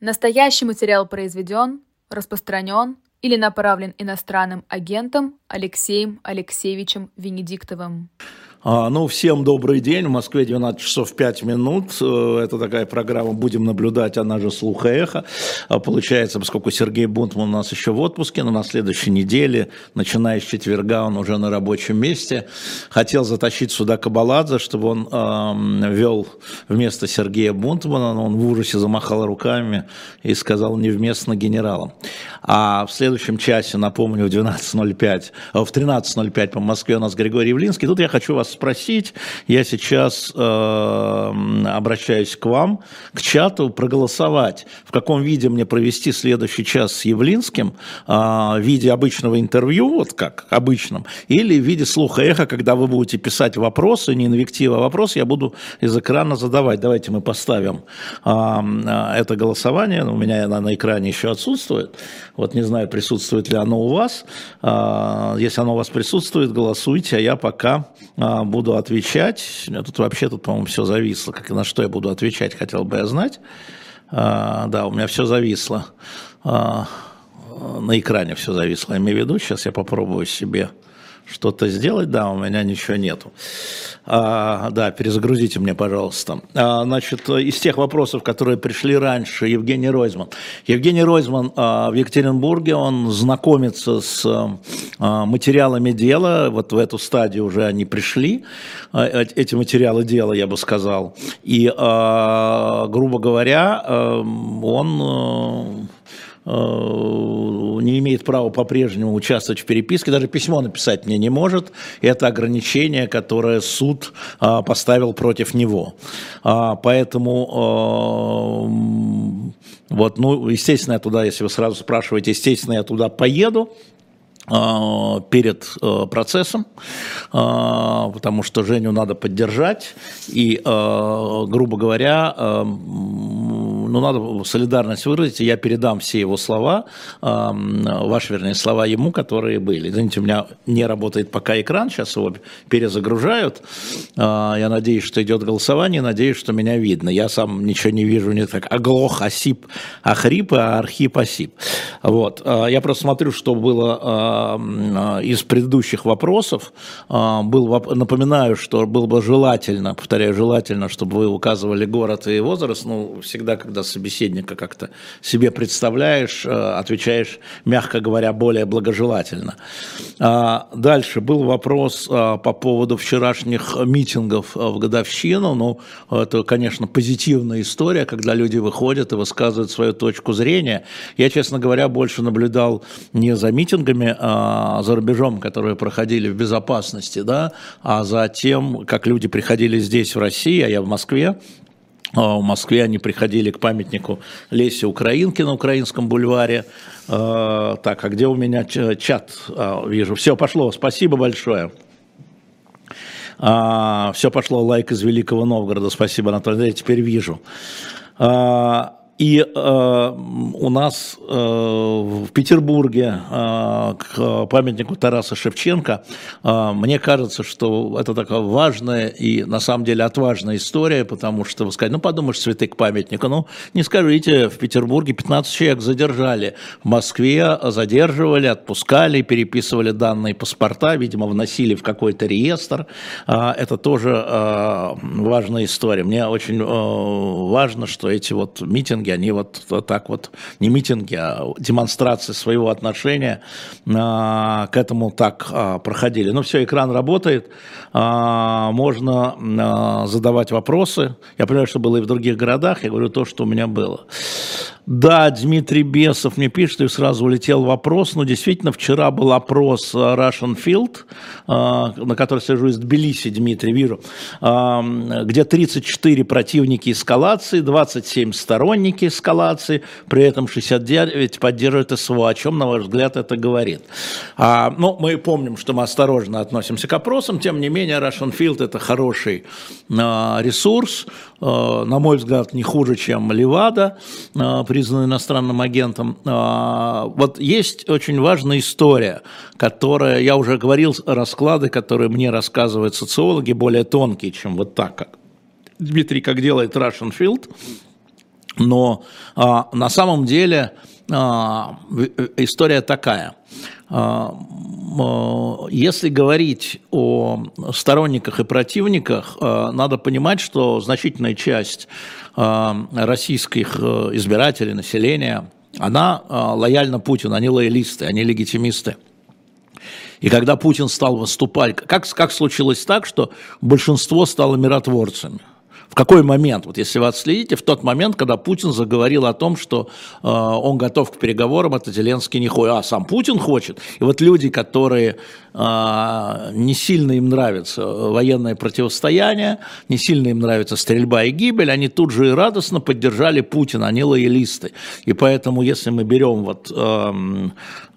Настоящий материал произведен, распространен или направлен иностранным агентом Алексеем Алексеевичем Венедиктовым. А, ну, всем добрый день. В Москве 12 часов 5 минут. Э, это такая программа «Будем наблюдать», она же «Слух и эхо». А, получается, поскольку Сергей Бунтман у нас еще в отпуске, но на следующей неделе, начиная с четверга, он уже на рабочем месте. Хотел затащить сюда Кабаладзе, чтобы он э, вел вместо Сергея Бунтмана, но он в ужасе замахал руками и сказал невместно генералам. А в следующем часе, напомню, в 12.05, э, в 13.05 по Москве у нас Григорий Явлинский. Тут я хочу вас спросить. Я сейчас э, обращаюсь к вам, к чату, проголосовать, в каком виде мне провести следующий час с Явлинским, э, в виде обычного интервью, вот как обычном, или в виде слуха эха, когда вы будете писать вопросы, не инвектива, а вопрос я буду из экрана задавать. Давайте мы поставим э, это голосование. У меня она на экране еще отсутствует. Вот не знаю, присутствует ли оно у вас. Э, если оно у вас присутствует, голосуйте, а я пока э, буду отвечать. Тут вообще, тут, по-моему, все зависло. Как, на что я буду отвечать, хотел бы я знать. А, да, у меня все зависло. А, на экране все зависло, я имею в виду. Сейчас я попробую себе что-то сделать, да, у меня ничего нету. А, да, перезагрузите мне, пожалуйста. А, значит, из тех вопросов, которые пришли раньше, Евгений Ройзман. Евгений Ройзман а, в Екатеринбурге, он знакомится с а, материалами дела, вот в эту стадию уже они пришли, а, эти материалы дела, я бы сказал. И, а, грубо говоря, а, он... А, Э, не имеет права по-прежнему участвовать в переписке, даже письмо написать мне не может. Это ограничение, которое суд э, поставил против него. А, поэтому э, вот, ну, естественно, я туда, если вы сразу спрашиваете, естественно, я туда поеду перед процессом, потому что Женю надо поддержать, и, грубо говоря, ну, надо солидарность выразить, и я передам все его слова, ваши, вернее, слова ему, которые были. Извините, у меня не работает пока экран, сейчас его перезагружают. А, я надеюсь, что идет голосование, надеюсь, что меня видно. Я сам ничего не вижу, не так оглох, осип, охрип, а архип, осип. Вот. А, я просто смотрю, что было из предыдущих вопросов. Был, напоминаю, что было бы желательно, повторяю, желательно, чтобы вы указывали город и возраст. Ну, всегда, когда когда собеседника как-то себе представляешь, э, отвечаешь, мягко говоря, более благожелательно. А, дальше был вопрос э, по поводу вчерашних митингов э, в годовщину. Ну, это, конечно, позитивная история, когда люди выходят и высказывают свою точку зрения. Я, честно говоря, больше наблюдал не за митингами а за рубежом, которые проходили в безопасности, да, а за тем, как люди приходили здесь, в России, а я в Москве, в Москве они приходили к памятнику Лесе Украинки на Украинском бульваре. А, так, а где у меня чат? А, вижу. Все, пошло. Спасибо большое. Все пошло. Лайк из Великого Новгорода. Спасибо, Анатолий. Я теперь вижу. И у нас э, в Петербурге э, к памятнику Тараса Шевченко, э, мне кажется, что это такая важная и на самом деле отважная история, потому что вы скажете, ну подумаешь, цветы к памятнику, ну не скажите, в Петербурге 15 человек задержали, в Москве задерживали, отпускали, переписывали данные паспорта, видимо, вносили в какой-то реестр. Э, это тоже важная история. Мне очень важно, что эти вот митинги они вот так вот, не митинги, а демонстрации своего отношения а, к этому так а, проходили. Ну все, экран работает, а, можно задавать вопросы. Я понимаю, что было и в других городах, я говорю то, что у меня было. Да, Дмитрий Бесов мне пишет, и сразу улетел вопрос. Ну, действительно, вчера был опрос Russian Field, на который сижу из Тбилиси, Дмитрий, вижу, где 34 противники эскалации, 27 сторонники эскалации, при этом 69 поддерживают СВО. О чем, на ваш взгляд, это говорит? А, ну, мы помним, что мы осторожно относимся к опросам, тем не менее, Russian Field – это хороший ресурс, на мой взгляд, не хуже, чем Левада, признан иностранным агентом. А, вот есть очень важная история, которая, я уже говорил, расклады, которые мне рассказывают социологи, более тонкие, чем вот так, как Дмитрий, как делает Russian Field. Но а, на самом деле а, история такая. А, если говорить о сторонниках и противниках, а, надо понимать, что значительная часть а, российских э, избирателей, населения, она а, лояльна Путину, они лоялисты, они легитимисты. И когда Путин стал выступать, как, как случилось так, что большинство стало миротворцами? В какой момент, вот если вы отследите, в тот момент, когда Путин заговорил о том, что э, он готов к переговорам, это Зеленский не хочет, а сам Путин хочет. И вот люди, которые э, не сильно им нравится военное противостояние, не сильно им нравится стрельба и гибель, они тут же и радостно поддержали Путина, они лоялисты. И поэтому, если мы берем вот э,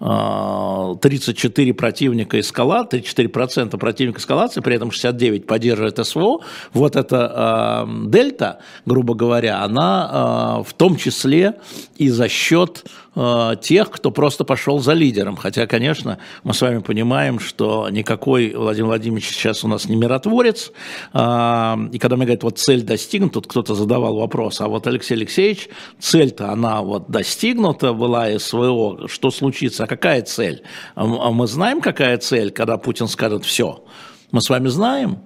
э, 34 противника эскалации, 34% противника эскалации, при этом 69 поддерживает СВО, вот это дельта, грубо говоря, она а, в том числе и за счет а, тех, кто просто пошел за лидером. Хотя, конечно, мы с вами понимаем, что никакой Владимир Владимирович сейчас у нас не миротворец. А, и когда мне говорят, вот цель достигнута, тут кто-то задавал вопрос, а вот Алексей Алексеевич, цель-то она вот достигнута была СВО, что случится, а какая цель? Мы знаем, какая цель, когда Путин скажет все? Мы с вами знаем.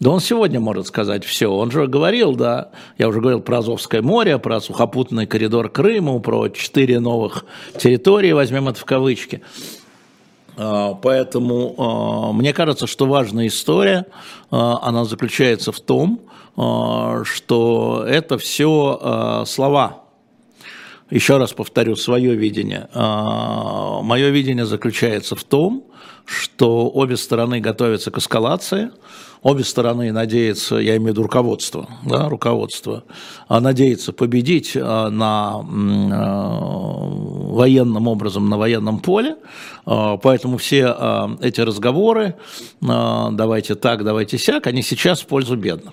Да он сегодня может сказать все. Он же говорил, да, я уже говорил про Азовское море, про сухопутный коридор Крыма, про четыре новых территории, возьмем это в кавычки. А, поэтому а, мне кажется, что важная история, а, она заключается в том, что это все слова. Еще раз повторю свое видение. Мое видение заключается в том, что обе стороны готовятся к эскалации – обе стороны надеются, я имею в виду руководство, да, руководство, а надеется победить а, на а, военным образом, на военном поле, поэтому все эти разговоры, давайте так, давайте сяк, они сейчас в пользу бедных.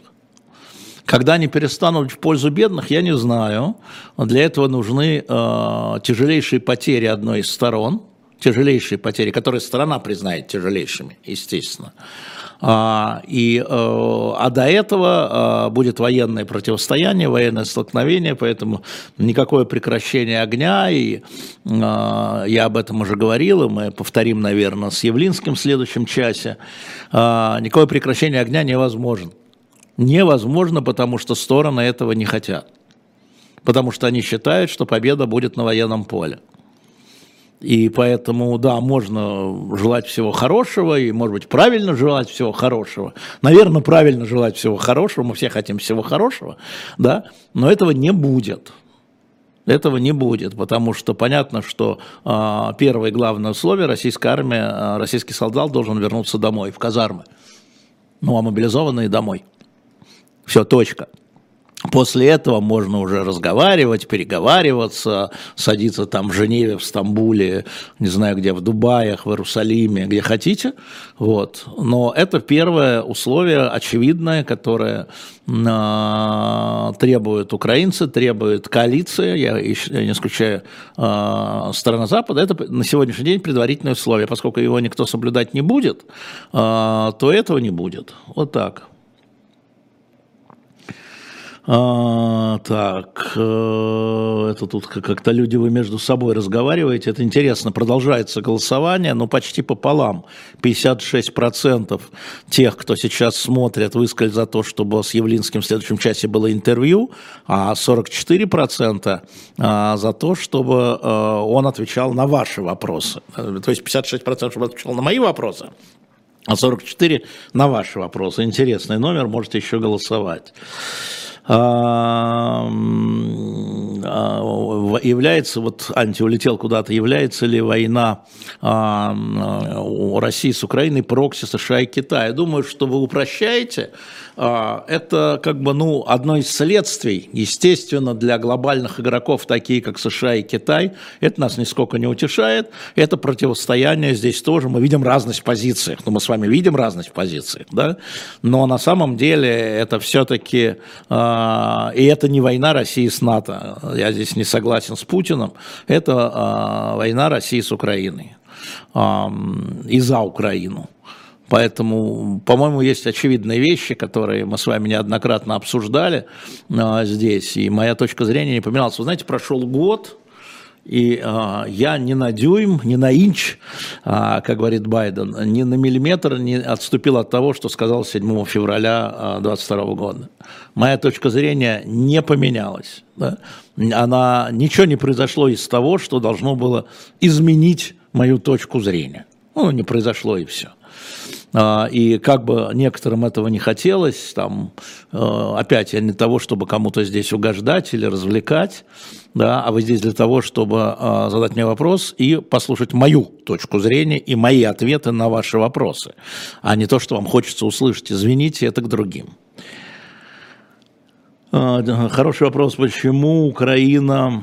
Когда они перестанут в пользу бедных, я не знаю. Для этого нужны э, тяжелейшие потери одной из сторон, тяжелейшие потери, которые страна признает тяжелейшими, естественно. А, и, э, а до этого а, будет военное противостояние, военное столкновение, поэтому никакое прекращение огня, и а, я об этом уже говорил, и мы повторим, наверное, с Явлинским в следующем часе, никакое прекращение огня невозможно. Невозможно, потому что стороны этого не хотят. Потому что они считают, что победа будет на военном поле. И поэтому, да, можно желать всего хорошего, и, может быть, правильно желать всего хорошего. Наверное, правильно желать всего хорошего, мы все хотим всего хорошего, да, но этого не будет. Этого не будет, потому что понятно, что э, первое главное условие российская армия, э, российский солдат должен вернуться домой, в казармы. Ну, а мобилизованные домой. Все, точка. После этого можно уже разговаривать, переговариваться, садиться там в Женеве, в Стамбуле, не знаю где, в Дубаях, в Иерусалиме, где хотите. Вот. Но это первое условие очевидное, которое э, требуют украинцы, требует коалиция, я, я не исключаю э, страна Запада, это на сегодняшний день предварительное условие. Поскольку его никто соблюдать не будет, э, то этого не будет. Вот так. А, так, э, это тут как-то люди вы между собой разговариваете. Это интересно. Продолжается голосование, но почти пополам. 56% тех, кто сейчас смотрит, высказали за то, чтобы с Явлинским в следующем часе было интервью, а 44% а, за то, чтобы э, он отвечал на ваши вопросы. То есть 56% чтобы отвечал на мои вопросы, а 44 на ваши вопросы. Интересный номер, можете еще голосовать. А, является, вот Анти улетел куда-то, является ли война а, России с Украиной прокси США и Китая? Думаю, что вы упрощаете это как бы ну, одно из следствий, естественно, для глобальных игроков, такие как США и Китай. Это нас нисколько не утешает. Это противостояние здесь тоже. Мы видим разность в позициях. Ну, мы с вами видим разность в позициях. Да? Но на самом деле это все-таки... Э, и это не война России с НАТО. Я здесь не согласен с Путиным. Это э, война России с Украиной. Э, и за Украину. Поэтому, по-моему, есть очевидные вещи, которые мы с вами неоднократно обсуждали а, здесь, и моя точка зрения не поменялась. Вы знаете, прошел год, и э, я ни на дюйм, ни на инч, э, как говорит Байден, ни на миллиметр не отступил от того, что сказал 7 февраля 2022 э, года. Моя точка зрения не поменялась. Да? Она, ничего не произошло из того, что должно было изменить мою точку зрения. Ну, не произошло и все. А, и как бы некоторым этого не хотелось, там, э, опять, я не того, чтобы кому-то здесь угождать или развлекать, да, а вы здесь для того, чтобы а, задать мне вопрос и послушать мою точку зрения и мои ответы на ваши вопросы, а не то, что вам хочется услышать. Извините, это к другим. А, хороший вопрос, почему Украина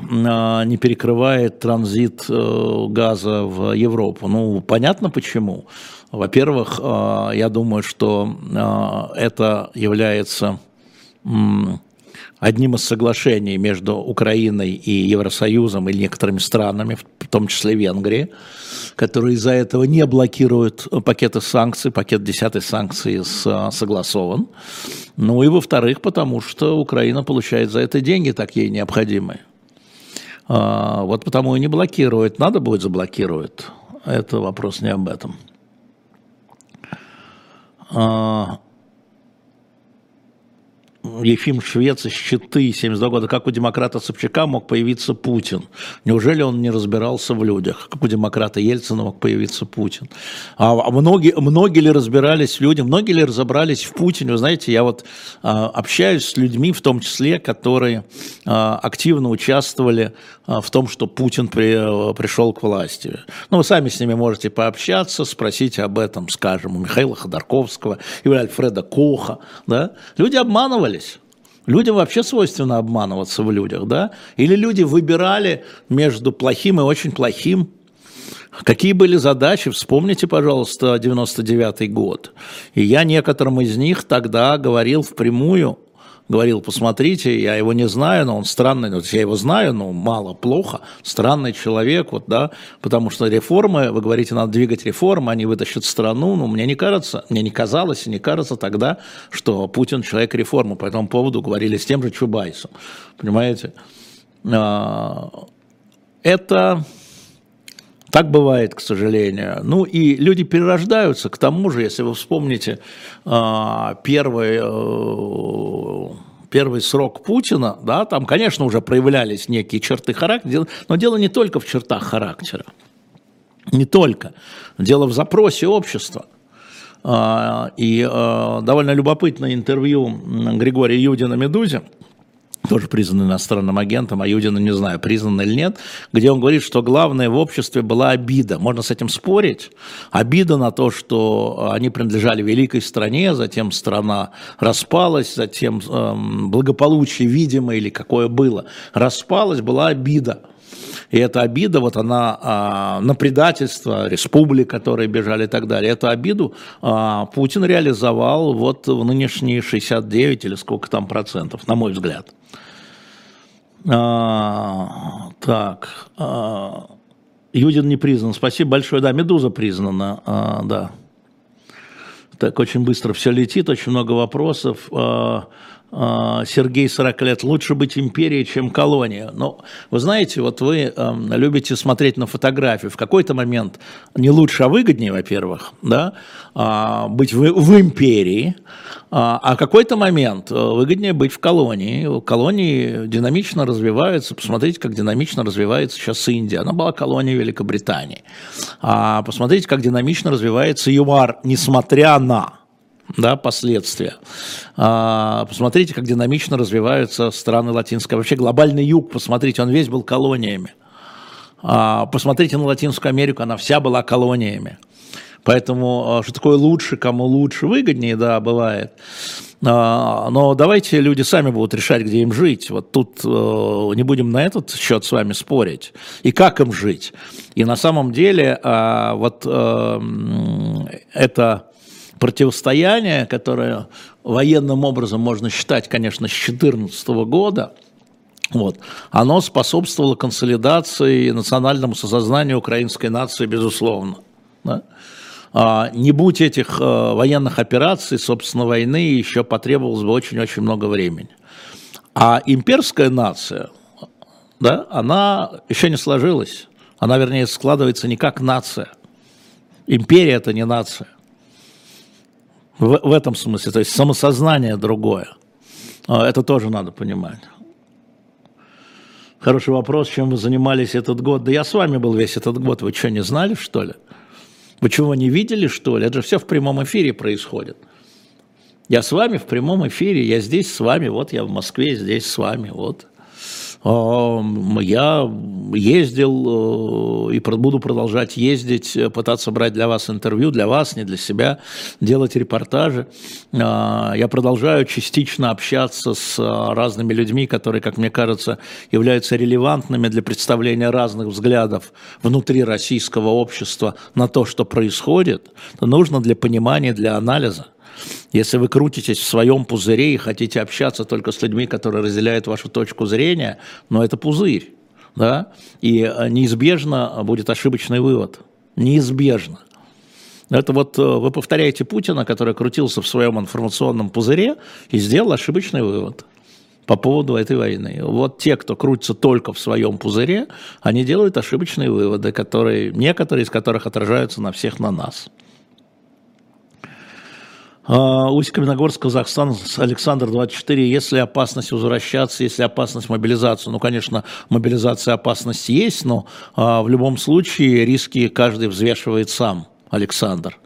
не перекрывает транзит э, газа в Европу? Ну, понятно почему. Во-первых, э, я думаю, что это является одним из соглашений между Украиной и Евросоюзом или некоторыми странами, в том числе Венгрии, которые из-за этого не блокируют пакеты санкций, пакет 10 санкций согласован. Ну и во-вторых, потому что Украина получает за это деньги, так ей необходимые. А, вот потому и не блокирует. Надо будет заблокирует. Это вопрос не об этом. Ефим Швец из Щиты, 72 года. Как у демократа Собчака мог появиться Путин? Неужели он не разбирался в людях? Как у демократа Ельцина мог появиться Путин? А, многие, многие ли разбирались в людях? Многие ли разобрались в Путине? Вы знаете, я вот а, общаюсь с людьми, в том числе, которые а, активно участвовали а, в том, что Путин при, а, пришел к власти. Ну, вы сами с ними можете пообщаться, спросить об этом, скажем, у Михаила Ходорковского или Альфреда Коха. Да? Люди обманывались. Людям вообще свойственно обманываться в людях, да? Или люди выбирали между плохим и очень плохим. Какие были задачи? Вспомните, пожалуйста, 99 год. И я некоторым из них тогда говорил впрямую, говорил, посмотрите, я его не знаю, но он странный, вот я его знаю, но мало, плохо, странный человек, вот, да, потому что реформы, вы говорите, надо двигать реформы, они вытащат страну, но мне не кажется, мне не казалось и не кажется тогда, что Путин человек реформы, по этому поводу говорили с тем же Чубайсом, понимаете? А, это так бывает, к сожалению. Ну и люди перерождаются. К тому же, если вы вспомните а, первый, э, первый срок Путина, да, там, конечно, уже проявлялись некие черты характера, но дело не только в чертах характера. Не только. Дело в запросе общества. А, и э, довольно любопытное интервью Григория Юдина «Медузе», тоже признан иностранным агентом, а Юдина не знаю, признан или нет, где он говорит, что главное в обществе была обида. Можно с этим спорить. Обида на то, что они принадлежали великой стране, затем страна распалась, затем эм, благополучие, видимо, или какое было, распалась, была обида. И эта обида, вот она а, на предательство республик, которые бежали и так далее, эту обиду а, Путин реализовал вот в нынешние 69 или сколько там процентов, на мой взгляд. А, так, а, Юдин не признан. Спасибо большое. Да, Медуза признана, а, да. Так, очень быстро все летит, очень много вопросов. А, Сергей 40 лет, лучше быть империей, чем колония. Но вы знаете, вот вы э, любите смотреть на фотографию. В какой-то момент не лучше, а выгоднее, во-первых, да, э, быть в, в империи, а, а какой-то момент выгоднее быть в колонии. Колонии динамично развиваются. Посмотрите, как динамично развивается сейчас Индия. Она была колонией Великобритании. А посмотрите, как динамично развивается ЮАР, несмотря на да, последствия. А, посмотрите, как динамично развиваются страны латинской. Вообще глобальный юг, посмотрите, он весь был колониями. А, посмотрите на Латинскую Америку, она вся была колониями. Поэтому а, что такое лучше, кому лучше, выгоднее, да, бывает. Но давайте люди сами будут решать, где им жить. Вот тут э, не будем на этот счет с вами спорить. И как им жить. И на самом деле вот э, это противостояние, которое военным образом можно считать, конечно, с 2014 года, вот, оно способствовало консолидации и национальному сознанию украинской нации, безусловно. Да? А, не будь этих а, военных операций, собственно, войны еще потребовалось бы очень-очень много времени. А имперская нация, да, она еще не сложилась. Она, вернее, складывается не как нация. Империя – это не нация. В, в этом смысле, то есть самосознание другое. А, это тоже надо понимать. Хороший вопрос, чем вы занимались этот год. Да я с вами был весь этот год. Вы что, не знали, что ли? Вы чего, не видели, что ли? Это же все в прямом эфире происходит. Я с вами в прямом эфире, я здесь с вами, вот я в Москве, здесь с вами, вот. Я ездил э, и буду продолжать ездить, э, пытаться брать для вас интервью, для вас, не для себя, делать репортажи. А, я продолжаю частично общаться с э, разными людьми, которые, как мне кажется, являются релевантными для представления разных взглядов внутри российского общества на то, что происходит. Это нужно для понимания, для анализа. Если вы крутитесь в своем пузыре и хотите общаться только с людьми, которые разделяют вашу точку зрения, но это пузырь, да, и э, неизбежно будет ошибочный вывод. Неизбежно. Это вот э, вы повторяете Путина, который крутился в своем информационном пузыре и сделал ошибочный вывод по поводу этой войны. Вот те, кто крутится только в своем пузыре, они делают ошибочные выводы, которые, некоторые из которых отражаются на всех на нас. А, Усть-Каменогорск, Казахстан, Александр 24. Если опасность возвращаться, если опасность мобилизации, ну, конечно, мобилизация опасность есть, но а, в любом случае риски каждый взвешивает сам, Александр.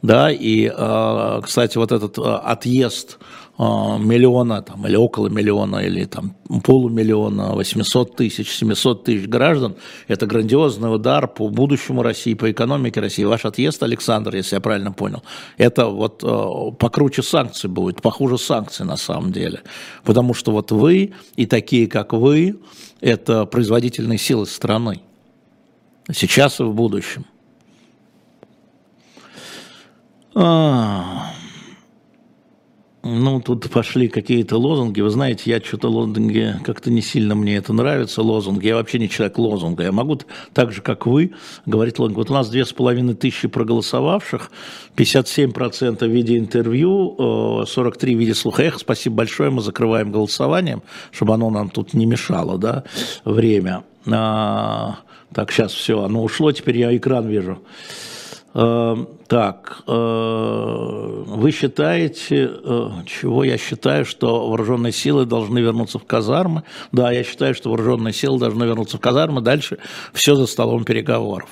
Да, и, а, кстати, вот этот отъезд миллиона там, или около миллиона, или там полумиллиона, 800 тысяч, 700 тысяч граждан, это грандиозный удар по будущему России, по экономике России. Ваш отъезд, Александр, если я правильно понял, это вот а, покруче санкций будет, похуже санкций на самом деле. Потому что вот вы и такие, как вы, это производительные силы страны. Сейчас и в будущем. А... Ну, тут пошли какие-то лозунги. Вы знаете, я что-то лозунги, как-то не сильно мне это нравится, лозунги. Я вообще не человек лозунга. Я могу так же, как вы, говорить лозунги. Вот у нас две с половиной тысячи проголосовавших, 57% в виде интервью, 43% в виде слуха. Эх, спасибо большое, мы закрываем голосованием, чтобы оно нам тут не мешало, да, время. А, так, сейчас все, оно ушло, теперь я экран вижу. Эм, так, э, вы считаете, э, чего я считаю, что вооруженные силы должны вернуться в казармы? Да, я считаю, что вооруженные силы должны вернуться в казармы, дальше все за столом переговоров.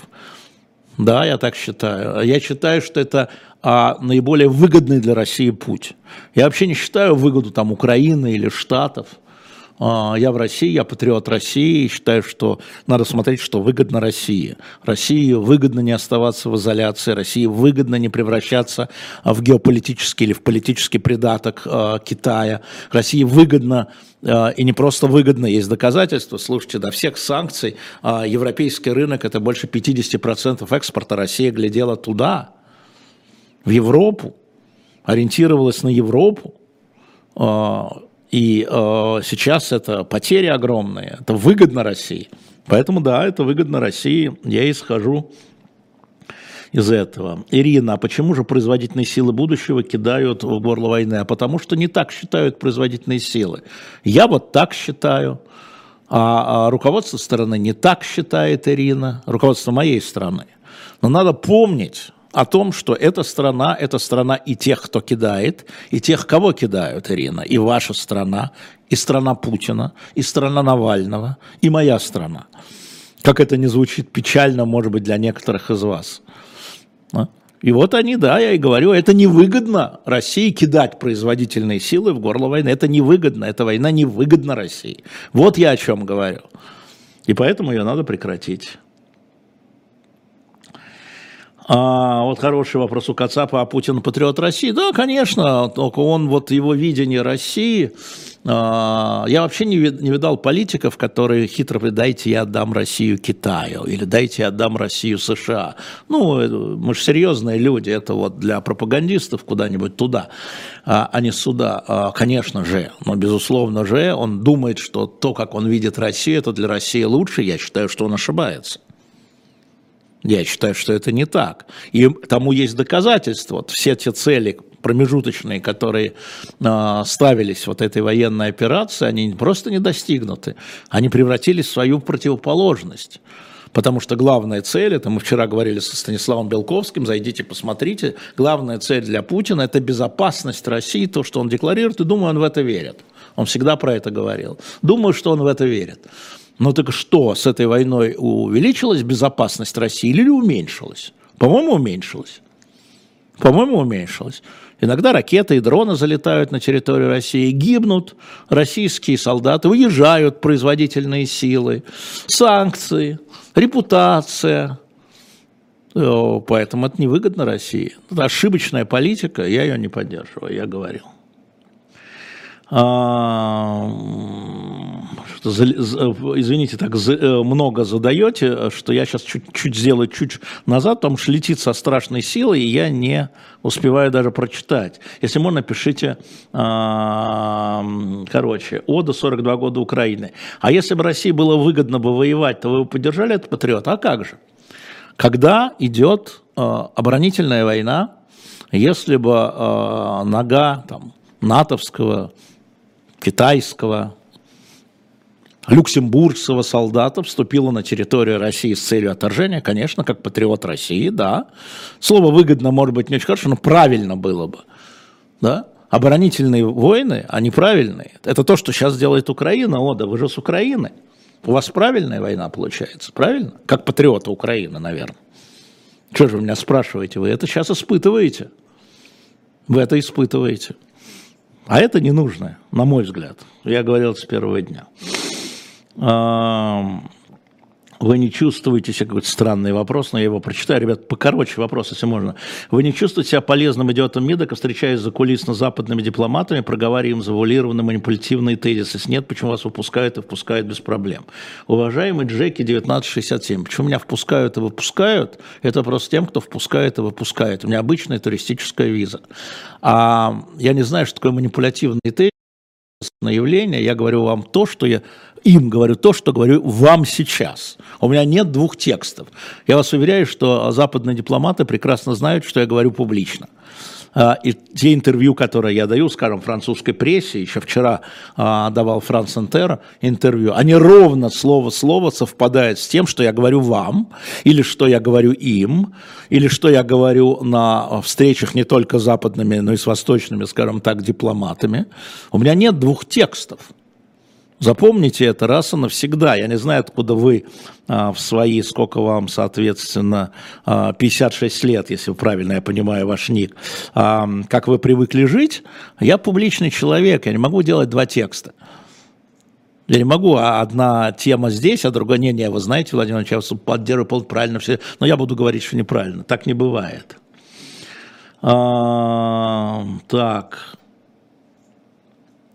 Да, я так считаю. Я считаю, что это а, наиболее выгодный для России путь. Я вообще не считаю выгоду там Украины или Штатов – я в России, я патриот России, считаю, что надо смотреть, что выгодно России. России выгодно не оставаться в изоляции, России выгодно не превращаться в геополитический или в политический придаток э, Китая. России выгодно э, и не просто выгодно, есть доказательства. Слушайте, до всех санкций европейский рынок это больше 50% экспорта. Россия глядела туда, в Европу, ориентировалась на Европу. И э, сейчас это потери огромные, это выгодно России. Поэтому да, это выгодно России, я исхожу из этого. Ирина, а почему же производительные силы будущего кидают в горло войны? А потому что не так считают производительные силы. Я вот так считаю, а, а руководство страны не так считает Ирина, руководство моей страны. Но надо помнить, о том, что эта страна – это страна и тех, кто кидает, и тех, кого кидают, Ирина. И ваша страна, и страна Путина, и страна Навального, и моя страна. Как это не звучит печально, может быть, для некоторых из вас. А? И вот они, да, я и говорю, это невыгодно России кидать производительные силы в горло войны. Это невыгодно, эта война невыгодна России. Вот я о чем говорю. И поэтому ее надо прекратить. А, вот хороший вопрос у Кацапа, а Путин патриот России? Да, конечно, только он, вот его видение России, а, я вообще не, не видал политиков, которые хитро дайте я отдам Россию Китаю, или дайте я отдам Россию США. Ну, мы же серьезные люди, это вот для пропагандистов куда-нибудь туда, а, а не сюда. А, конечно же, но безусловно же, он думает, что то, как он видит Россию, это для России лучше, я считаю, что он ошибается. Я считаю, что это не так. И тому есть доказательства. Вот все те цели промежуточные, которые э, ставились вот этой военной операции, они просто не достигнуты. Они превратились в свою противоположность. Потому что главная цель, это мы вчера говорили со Станиславом Белковским, зайдите, посмотрите, главная цель для Путина – это безопасность России, то, что он декларирует, и думаю, он в это верит. Он всегда про это говорил. Думаю, что он в это верит. Но так что, с этой войной увеличилась безопасность России или уменьшилась? По-моему, уменьшилась. По-моему, уменьшилась. Иногда ракеты и дроны залетают на территорию России, гибнут российские солдаты, уезжают производительные силы, санкции, репутация. Поэтому это невыгодно России. Это ошибочная политика, я ее не поддерживаю, я говорил. А, извините, так э, много задаете, что я сейчас чуть-чуть сделаю чуть назад, потому что летит со страшной силой, и я не успеваю даже прочитать. Если можно, пишите, а, короче, Ода 42 года Украины. А если бы России было выгодно бы воевать, то вы бы поддержали этот патриот? А как же? Когда идет а, оборонительная война, если бы нога там, натовского китайского, люксембургского солдата вступила на территорию России с целью отторжения, конечно, как патриот России, да. Слово выгодно, может быть, не очень хорошо, но правильно было бы, да. Оборонительные войны, они правильные. Это то, что сейчас делает Украина. О, да вы же с Украины. У вас правильная война получается, правильно? Как патриота Украины, наверное. Что же вы меня спрашиваете? Вы это сейчас испытываете. Вы это испытываете. А это не нужно, на мой взгляд. Я говорил с первого дня. Вы не чувствуете себя, какой-то странный вопрос, но я его прочитаю. Ребят, покороче вопрос, если можно. Вы не чувствуете себя полезным идиотом МИДа, встречаясь за кулисно западными дипломатами, проговаривая им завуалированные манипулятивные тезисы? Если нет, почему вас выпускают и впускают без проблем? Уважаемый Джеки 1967, почему меня впускают и выпускают? Это просто тем, кто впускает и выпускает. У меня обычная туристическая виза. А я не знаю, что такое манипулятивные тезисы явление, я говорю вам то, что я им говорю то, что говорю вам сейчас. У меня нет двух текстов. Я вас уверяю, что западные дипломаты прекрасно знают, что я говорю публично. А, и те интервью, которые я даю, скажем, французской прессе, еще вчера а, давал Франс Интер интервью, они ровно слово в слово совпадают с тем, что я говорю вам, или что я говорю им, или что я говорю на встречах не только с западными, но и с восточными, скажем так, дипломатами. У меня нет двух текстов. Запомните это раз и навсегда. Я не знаю, откуда вы а, в свои, сколько вам, соответственно, а, 56 лет, если правильно я понимаю ваш ник, а, как вы привыкли жить. Я публичный человек, я не могу делать два текста. Я не могу, а одна тема здесь, а другая не, не, вы знаете, Владимир Владимирович, я поддерживаю правильно все, но я буду говорить, что неправильно. Так не бывает. А, так,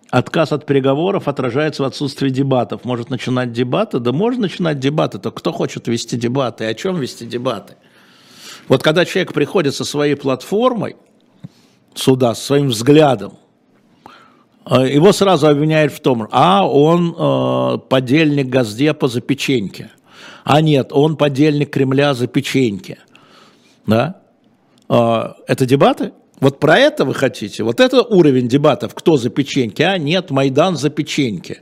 Отказ от переговоров отражается в отсутствии дебатов. Может начинать дебаты? Да можно начинать дебаты, то кто хочет вести дебаты? О чем вести дебаты? Вот когда человек приходит со своей платформой сюда, со своим взглядом, э, его сразу обвиняют в том, а он э, подельник Газдепа за печеньки, а нет, он подельник Кремля за печеньки. Да? Э, это дебаты? Вот про это вы хотите? Вот это уровень дебатов, кто за печеньки? А нет, Майдан за печеньки.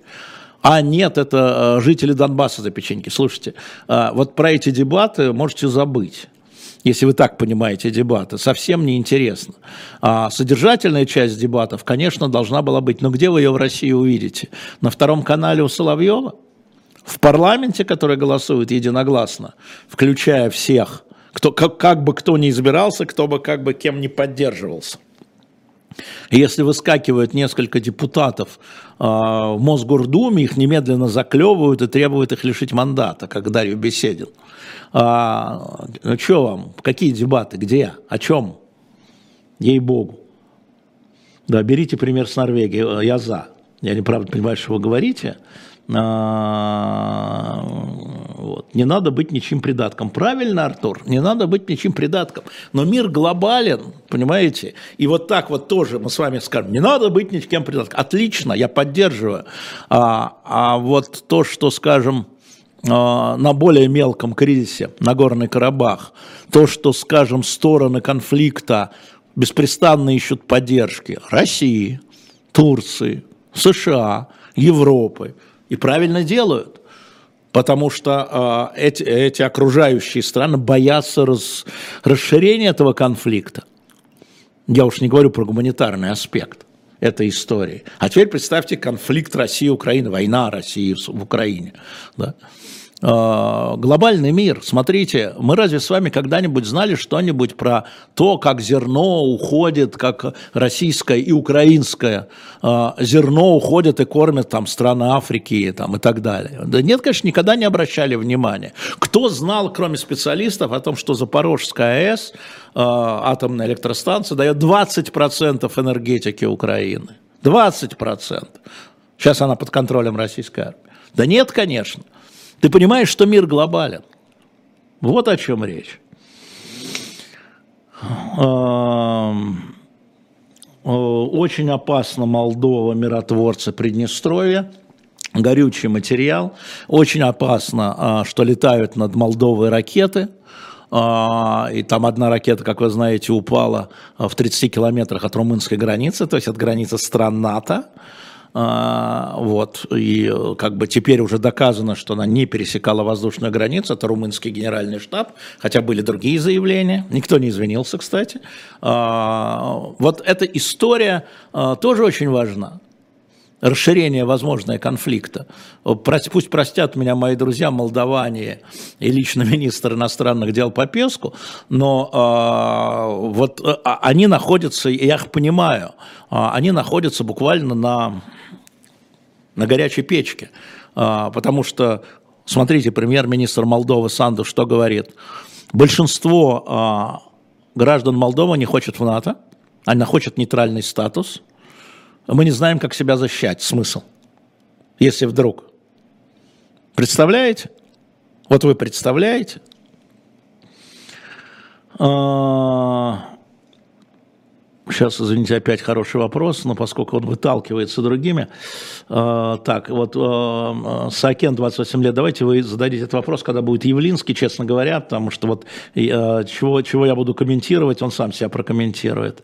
А нет, это э, жители Донбасса за печеньки. Слушайте, э, вот про эти дебаты можете забыть если вы так понимаете дебаты, совсем неинтересно. А содержательная часть дебатов, конечно, должна была быть. Но где вы ее в России увидите? На втором канале у Соловьева? В парламенте, который голосует единогласно, включая всех кто, как, как бы кто ни избирался, кто бы как бы кем не поддерживался. Если выскакивают несколько депутатов э, в Мосгордуме, их немедленно заклевывают и требуют их лишить мандата, как Дарью Беседин. А, ну что вам, какие дебаты, где, о чем? Ей-богу. Да, берите пример с Норвегии, я за. Я не правда понимаю, что вы говорите, вот. Не надо быть ничем придатком. Правильно, Артур, не надо быть ничем придатком. Но мир глобален, понимаете? И вот так вот тоже мы с вами скажем, не надо быть ничем придатком. Отлично, я поддерживаю. А, а вот то, что, скажем, на более мелком кризисе, на Горный Карабах, то, что, скажем, стороны конфликта беспрестанно ищут поддержки России, Турции, США, Европы, и правильно делают потому что э, эти, эти окружающие страны боятся рас, расширения этого конфликта. Я уж не говорю про гуманитарный аспект этой истории. А теперь представьте конфликт России и Украины, война России в Украине. Да? А, глобальный мир. Смотрите, мы разве с вами когда-нибудь знали что-нибудь про то, как зерно уходит, как российское и украинское а, зерно уходит и кормят там страны Африки там, и так далее? Да нет, конечно, никогда не обращали внимания. Кто знал, кроме специалистов, о том, что Запорожская АЭС, а, атомная электростанция, дает 20% энергетики Украины? 20%. Сейчас она под контролем российской армии. Да нет, конечно. Ты понимаешь, что мир глобален. Вот о чем речь. Очень опасно Молдова, миротворцы Приднестровья. Горючий материал. Очень опасно, а, что летают над Молдовой ракеты. А, и там одна ракета, как вы знаете, упала в 30 километрах от румынской границы, то есть от границы стран НАТО. А, вот, и как бы теперь уже доказано, что она не пересекала воздушную границу, это румынский генеральный штаб, хотя были другие заявления, никто не извинился, кстати. А, вот эта история а, тоже очень важна расширение возможное конфликта. Пусть простят меня мои друзья молдаване и лично министр иностранных дел по Песку, но э, вот э, они находятся, я их понимаю, э, они находятся буквально на на горячей печке. А, потому что, смотрите, премьер-министр Молдовы Санду что говорит? Большинство а, граждан Молдовы не хочет в НАТО, она хочет нейтральный статус. Мы не знаем, как себя защищать. Смысл? Если вдруг. Представляете? Вот вы представляете? А, Сейчас, извините, опять хороший вопрос, но поскольку он выталкивается другими. Э, так, вот э, Сакен, 28 лет, давайте вы зададите этот вопрос, когда будет Явлинский, честно говоря, потому что вот чего, чего я буду комментировать, он сам себя прокомментирует.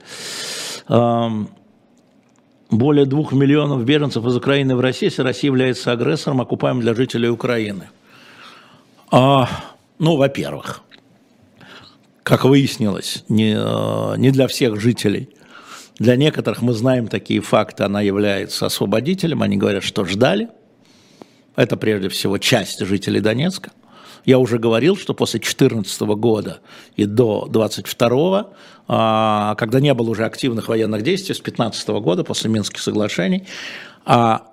Более двух миллионов беженцев из Украины в России, если Россия является агрессором, окупаемым для жителей Украины. А, ну, во-первых, как выяснилось, не, э, не для всех жителей. Для некоторых, мы знаем такие факты, она является освободителем, они говорят, что ждали. Это прежде всего часть жителей Донецка. Я уже говорил, что после 2014 года и до 2022, а, когда не было уже активных военных действий, с 2015 года, после Минских соглашений, а,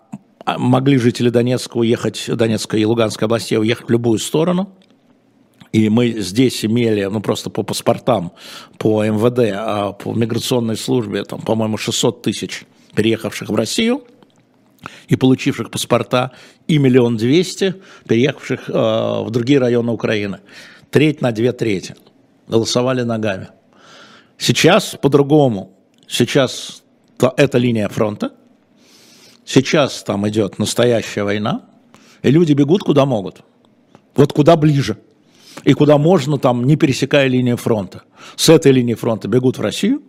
могли жители Донецка уехать, Донецкой и Луганской областей уехать в любую сторону – и мы здесь имели, ну просто по паспортам, по МВД, а по миграционной службе, там, по-моему, 600 тысяч переехавших в Россию и получивших паспорта, и миллион двести переехавших э, в другие районы Украины. Треть на две трети. Голосовали ногами. Сейчас по-другому. Сейчас это линия фронта. Сейчас там идет настоящая война. И люди бегут куда могут. Вот куда ближе – и куда можно, там, не пересекая линию фронта. С этой линии фронта бегут в Россию,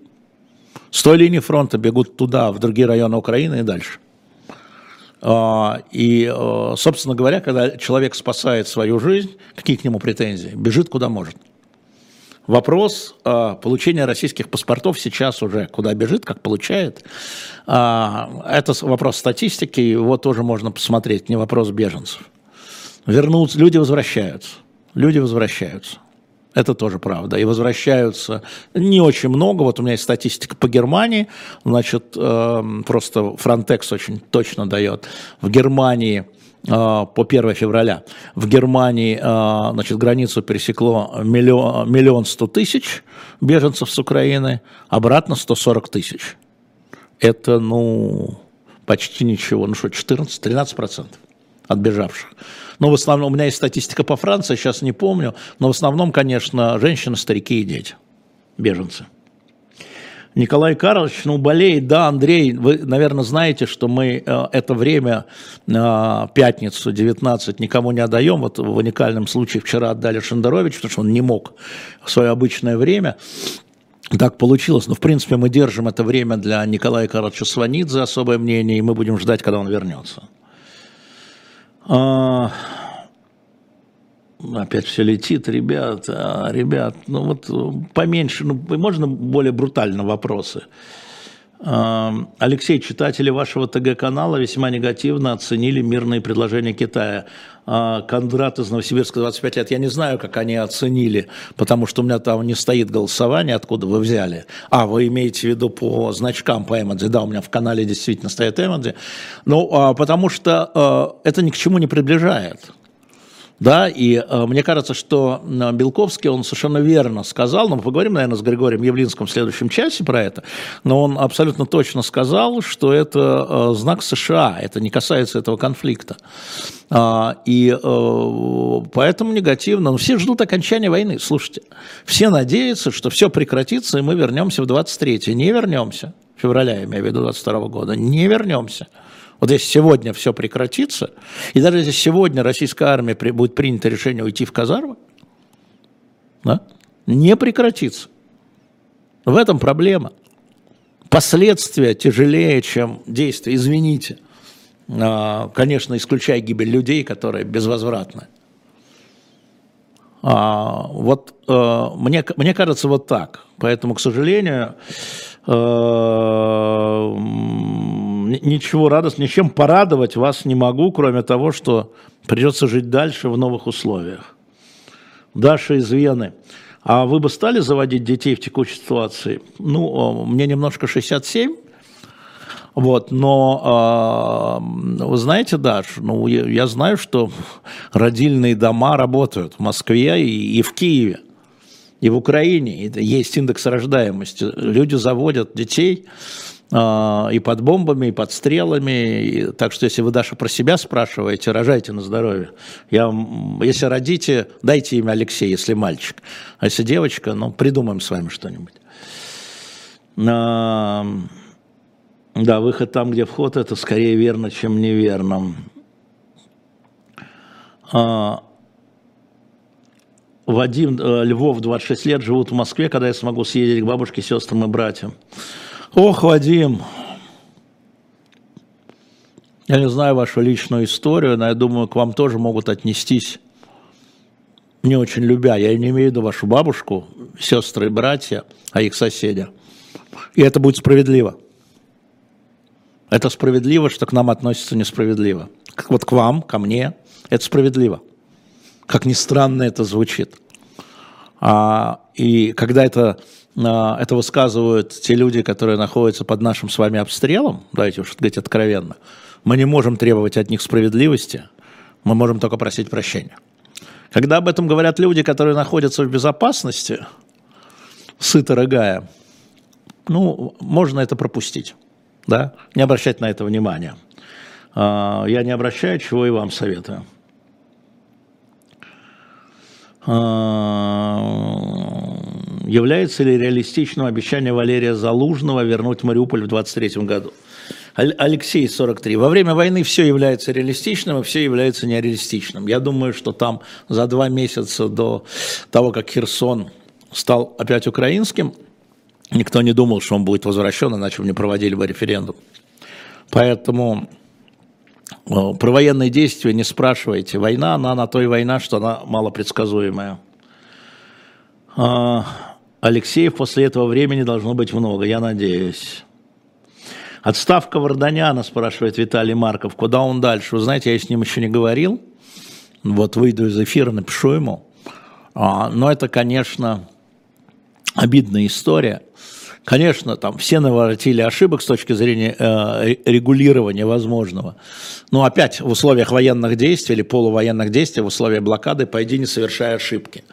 с той линии фронта бегут туда, в другие районы Украины и дальше. А, и, а, собственно говоря, когда человек спасает свою жизнь, какие к нему претензии? Бежит куда может. Вопрос а, получения российских паспортов сейчас уже куда бежит, как получает. Это вопрос статистики, его тоже можно посмотреть, не вопрос беженцев. Вернутся, люди возвращаются люди возвращаются. Это тоже правда. И возвращаются не очень много. Вот у меня есть статистика по Германии. Значит, эм, просто Frontex очень точно дает. В Германии э, по 1 февраля в Германии э, значит, границу пересекло миллион, миллион сто тысяч беженцев с Украины, обратно 140 тысяч. Это, ну, почти ничего. Ну что, 14-13 процентов отбежавших. Но в основном, у меня есть статистика по Франции, сейчас не помню, но в основном, конечно, женщины, старики и дети, беженцы. Николай Карлович, ну, болеет, да, Андрей, вы, наверное, знаете, что мы э, это время, э, пятницу, 19, никому не отдаем. Вот в уникальном случае вчера отдали Шендерович, потому что он не мог в свое обычное время. Так получилось. Но, в принципе, мы держим это время для Николая Карловича Сванидзе, особое мнение, и мы будем ждать, когда он вернется. А... Опять все летит, ребят, а, ребят, ну вот поменьше, ну можно более брутально вопросы. А, Алексей, читатели вашего ТГ-канала весьма негативно оценили мирные предложения Китая. А, Кондрат из Новосибирска, 25 лет. Я не знаю, как они оценили, потому что у меня там не стоит голосование, откуда вы взяли. А, вы имеете в виду по значкам, по эмодзи. Да, у меня в канале действительно стоит эмодзи. Ну, потому что это ни к чему не приближает. Да, и э, мне кажется, что э, Белковский, он совершенно верно сказал, но мы поговорим, наверное, с Григорием Явлинским в следующем часе про это, но он абсолютно точно сказал, что это э, знак США, это не касается этого конфликта. А, и э, поэтому негативно. Но все ждут окончания войны. Слушайте, все надеются, что все прекратится, и мы вернемся в 23-е. Не вернемся. Февраля, я имею в виду 22 года. Не вернемся. Вот если сегодня все прекратится, и даже если сегодня российская армия будет принято решение уйти в казармы, да, не прекратится. В этом проблема. Последствия тяжелее, чем действия. Извините. А, конечно, исключая гибель людей, которые безвозвратны. А, вот а, мне, мне кажется вот так. Поэтому, к сожалению, ничего радостного, ничем порадовать вас не могу, кроме того, что придется жить дальше в новых условиях. Даша из Вены. А вы бы стали заводить детей в текущей ситуации? Ну, мне немножко 67, вот, но э, вы знаете, Даш, ну, я, я знаю, что родильные дома работают в Москве и, и в Киеве, и в Украине. Есть индекс рождаемости. Люди заводят детей, а, и под бомбами, и под стрелами. И, так что, если вы, Даша, про себя спрашиваете, рожайте на здоровье. Я, если родите, дайте имя Алексей, если мальчик. А если девочка, ну, придумаем с вами что-нибудь. А, да, выход там, где вход, это скорее верно, чем неверно. А, Вадим э, Львов, 26 лет, живут в Москве, когда я смогу съездить к бабушке, сестрам и братьям. Ох, Вадим, я не знаю вашу личную историю, но я думаю, к вам тоже могут отнестись не очень любя. Я не имею в виду вашу бабушку, сестры и братья, а их соседя. И это будет справедливо. Это справедливо, что к нам относятся несправедливо. Как вот к вам, ко мне, это справедливо. Как ни странно это звучит. А, и когда это это высказывают те люди, которые находятся под нашим с вами обстрелом, давайте уж говорить откровенно, мы не можем требовать от них справедливости, мы можем только просить прощения. Когда об этом говорят люди, которые находятся в безопасности, сыто рыгая, ну, можно это пропустить, да, не обращать на это внимания. А, я не обращаю, чего и вам советую. А, является ли реалистичным обещание Валерия Залужного вернуть Мариуполь в 23 году? Алексей, 43. Во время войны все является реалистичным, и все является нереалистичным. Я думаю, что там за два месяца до того, как Херсон стал опять украинским, никто не думал, что он будет возвращен, иначе бы не проводили бы референдум. Поэтому про военные действия не спрашивайте. Война, она на той война, что она малопредсказуемая. А, Алексеев после этого времени должно быть много, я надеюсь. Отставка Варданяна, спрашивает Виталий Марков. Куда он дальше? Вы знаете, я с ним еще не говорил. Вот выйду из эфира, напишу ему. А, но это, конечно, обидная история. Конечно, там все наворотили ошибок с точки зрения э, регулирования возможного. Но опять в условиях военных действий или полувоенных действий, в условиях блокады, пойди не совершая ошибки.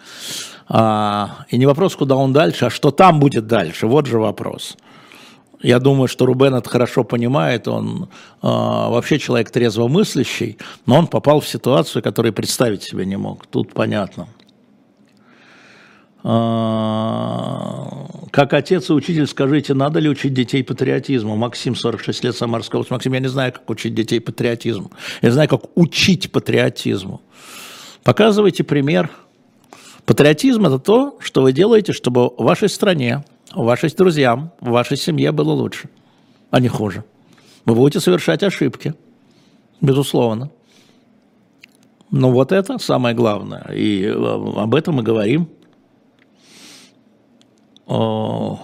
А, и не вопрос, куда он дальше, а что там будет дальше. Вот же вопрос. Я думаю, что Рубен это хорошо понимает, он э, вообще человек трезвомыслящий, но он попал в ситуацию, которую представить себе не мог. Тут понятно. А, как отец и учитель, скажите, надо ли учить детей патриотизму? Максим, 46 лет, Самарская область. Максим, я не знаю, как учить детей патриотизму. Я знаю, как учить патриотизму. Показывайте пример. Патриотизм – это то, что вы делаете, чтобы вашей стране, вашим друзьям, вашей семье было лучше, а не хуже. Вы будете совершать ошибки, безусловно. Но вот это самое главное. И э, об этом мы говорим. А,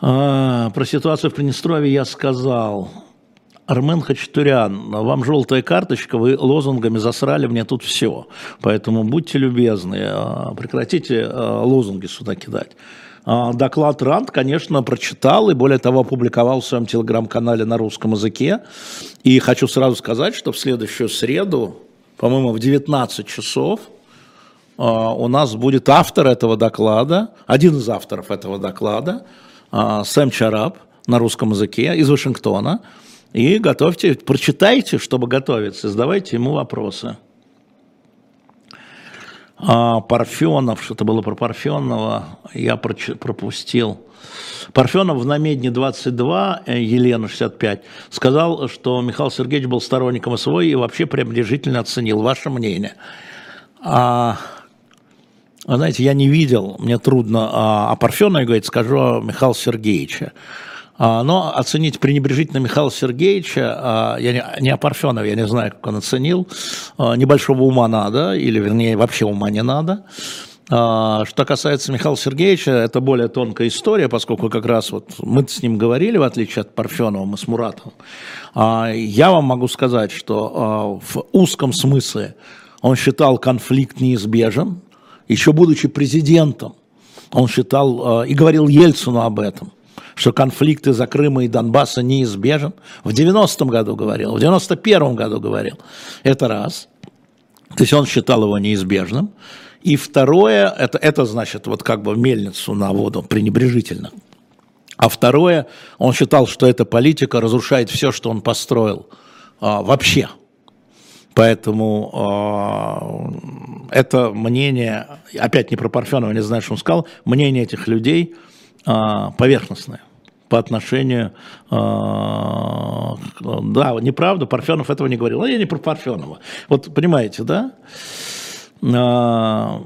про ситуацию в Приднестровье я сказал. Армен Хачатурян, вам желтая карточка, вы лозунгами засрали мне тут все. Поэтому будьте любезны, а, прекратите а, лозунги сюда кидать. А, доклад РАНД, конечно, прочитал и, более того, опубликовал в своем телеграм-канале на русском языке. И хочу сразу сказать, что в следующую среду, по-моему, в 19 часов – у нас будет автор этого доклада, один из авторов этого доклада, а, Сэм Чараб на русском языке из Вашингтона. И готовьте, прочитайте, чтобы готовиться, задавайте ему вопросы. А, Парфенов, что-то было про Парфенова, я пропустил. Парфенов в Намедне 22, э, Елена 65, сказал, что Михаил Сергеевич был сторонником СВО и вообще приближительно оценил. Ваше мнение? А, знаете, я не видел, мне трудно а, о Парфенове говорить, скажу о Михаиле Сергеевиче. А, но оценить пренебрежительно Михаила Сергеевича, а, я не, не о Парфенове, я не знаю, как он оценил, небольшого ума надо, или вернее вообще ума не надо. Что касается Михаила Сергеевича, это более тонкая история, поскольку как раз вот мы с ним говорили, в отличие от Парфенова, мы с Муратовым. Я вам могу сказать, что в узком смысле он считал конфликт неизбежен, еще будучи президентом, он считал э, и говорил Ельцину об этом, что конфликты за Крыма и Донбасса неизбежен. В 90-м году говорил, в 91-м году говорил. Это раз. То есть он считал его неизбежным. И второе, это, это значит вот как бы мельницу на воду пренебрежительно. А второе, он считал, что эта политика разрушает все, что он построил а, вообще. Поэтому э, это мнение, опять не про Парфенова, не знаю, что он сказал, мнение этих людей э, поверхностное по отношению, э, да, неправда, Парфенов этого не говорил, но я не про Парфенова. Вот понимаете, да? Э,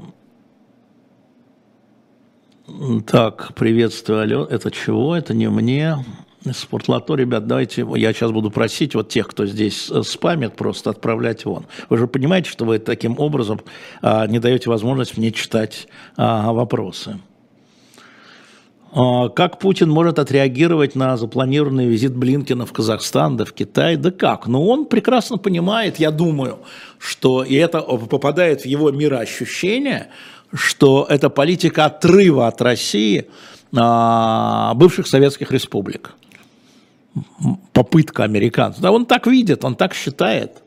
так, приветствую, алло, это чего? Это не мне. Спортлото, ребят, давайте, я сейчас буду просить вот тех, кто здесь э, спамит, просто отправлять вон. Вы же понимаете, что вы таким образом а, не даете возможность мне читать а, вопросы. А, как Путин может отреагировать на запланированный визит Блинкина в Казахстан, да в Китай? Да как? Ну, он прекрасно понимает, я думаю, что и это попадает в его мироощущение, что это политика отрыва от России а, бывших советских республик попытка американцев. Да, он так видит, он так считает.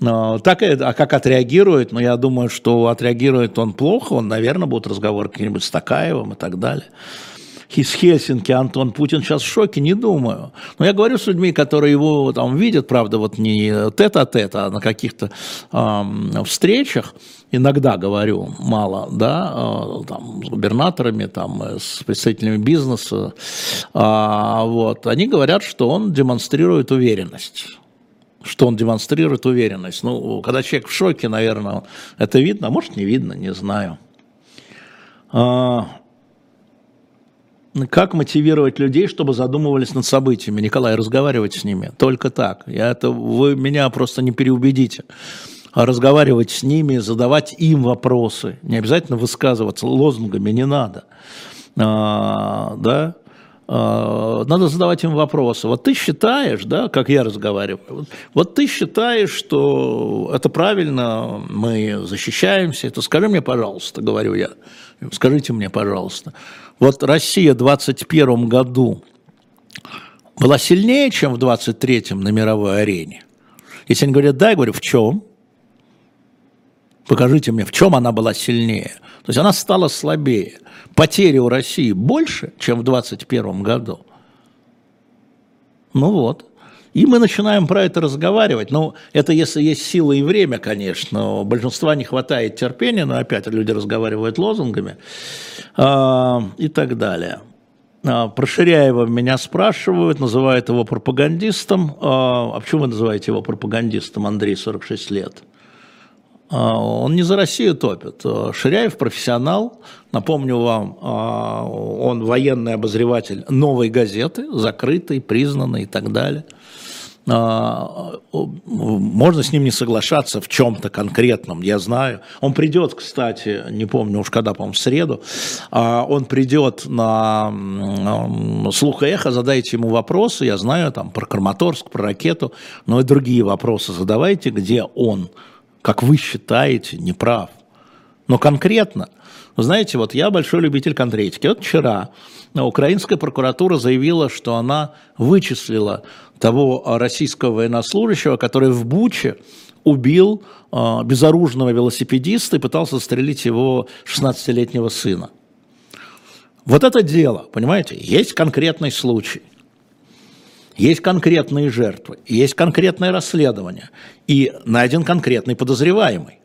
Но, так, а как отреагирует? Ну, я думаю, что отреагирует он плохо, он, наверное, будет разговор каким-нибудь с Такаевым и так далее из Хельсинки Антон Путин сейчас в шоке, не думаю. Но я говорю с людьми, которые его там видят, правда, вот не тет-а-тет, а на каких-то э, встречах, иногда говорю, мало, да, э, там, с губернаторами, там, э, с представителями бизнеса, э, вот, они говорят, что он демонстрирует уверенность что он демонстрирует уверенность. Ну, когда человек в шоке, наверное, это видно, а может не видно, не знаю. Как мотивировать людей, чтобы задумывались над событиями? Николай, разговаривать с ними. Только так. Я это, вы меня просто не переубедите. А разговаривать с ними, задавать им вопросы. Не обязательно высказываться лозунгами, не надо. А, да? А, надо задавать им вопросы. Вот ты считаешь, да, как я разговариваю, вот ты считаешь, что это правильно, мы защищаемся, это скажи мне, пожалуйста, говорю я, скажите мне, пожалуйста, вот Россия в 21 году была сильнее, чем в 23-м на мировой арене? Если они говорят, да, я говорю, в чем? Покажите мне, в чем она была сильнее. То есть она стала слабее. Потери у России больше, чем в 21 году. Ну вот. И мы начинаем про это разговаривать. Ну, это если есть сила и время, конечно. У большинства не хватает терпения, но опять люди разговаривают лозунгами э, и так далее. А, про Ширяева меня спрашивают, называют его пропагандистом. А, а почему вы называете его пропагандистом, Андрей, 46 лет? Он не за Россию топит. Ширяев профессионал. Напомню вам, он военный обозреватель новой газеты, закрытый, признанный и так далее – можно с ним не соглашаться в чем-то конкретном, я знаю. Он придет, кстати, не помню уж когда, по-моему, в среду, а, он придет на слух и эхо, задайте ему вопросы, я знаю, там, про Краматорск, про ракету, но и другие вопросы задавайте, где он, как вы считаете, не прав. Но конкретно, вы знаете, вот я большой любитель конкретики. Вот вчера украинская прокуратура заявила, что она вычислила того российского военнослужащего, который в Буче убил э, безоружного велосипедиста и пытался застрелить его 16-летнего сына. Вот это дело, понимаете, есть конкретный случай, есть конкретные жертвы, есть конкретное расследование и найден конкретный подозреваемый.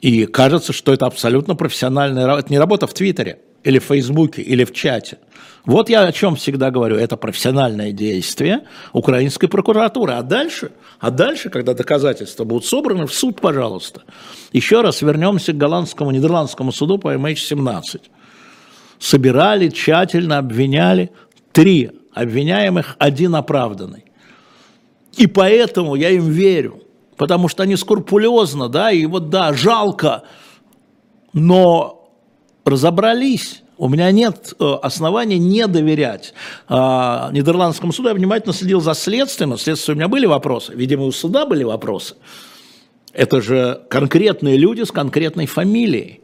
И кажется, что это абсолютно профессиональная работа. Это не работа в Твиттере или в Фейсбуке или в чате. Вот я о чем всегда говорю. Это профессиональное действие украинской прокуратуры. А дальше, а дальше, когда доказательства будут собраны, в суд, пожалуйста. Еще раз вернемся к голландскому, нидерландскому суду по MH17. Собирали, тщательно обвиняли три обвиняемых, один оправданный. И поэтому я им верю потому что они скрупулезно, да, и вот, да, жалко, но разобрались. У меня нет э, оснований не доверять а, Нидерландскому суду. Я внимательно следил за следствием. У следствия у меня были вопросы. Видимо, у суда были вопросы. Это же конкретные люди с конкретной фамилией.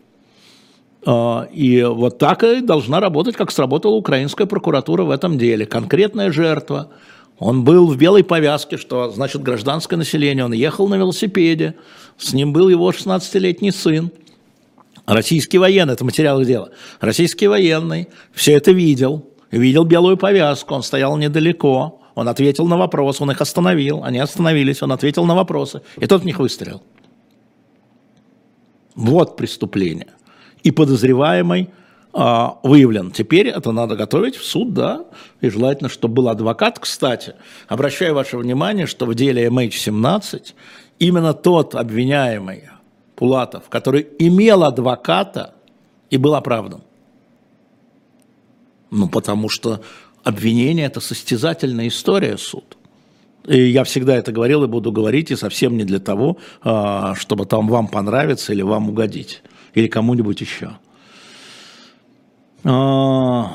А, и вот так и должна работать, как сработала украинская прокуратура в этом деле. Конкретная жертва, он был в белой повязке, что значит гражданское население. Он ехал на велосипеде. С ним был его 16-летний сын. Российский военный, это материал дела. Российский военный все это видел. Видел белую повязку, он стоял недалеко. Он ответил на вопрос, он их остановил. Они остановились, он ответил на вопросы. И тот в них выстрелил. Вот преступление. И подозреваемый – выявлен. Теперь это надо готовить в суд, да, и желательно, чтобы был адвокат. Кстати, обращаю ваше внимание, что в деле MH17 именно тот обвиняемый Пулатов, который имел адвоката и был оправдан. Ну, потому что обвинение – это состязательная история суд. И я всегда это говорил и буду говорить, и совсем не для того, а, чтобы там вам понравиться или вам угодить, или кому-нибудь еще. А,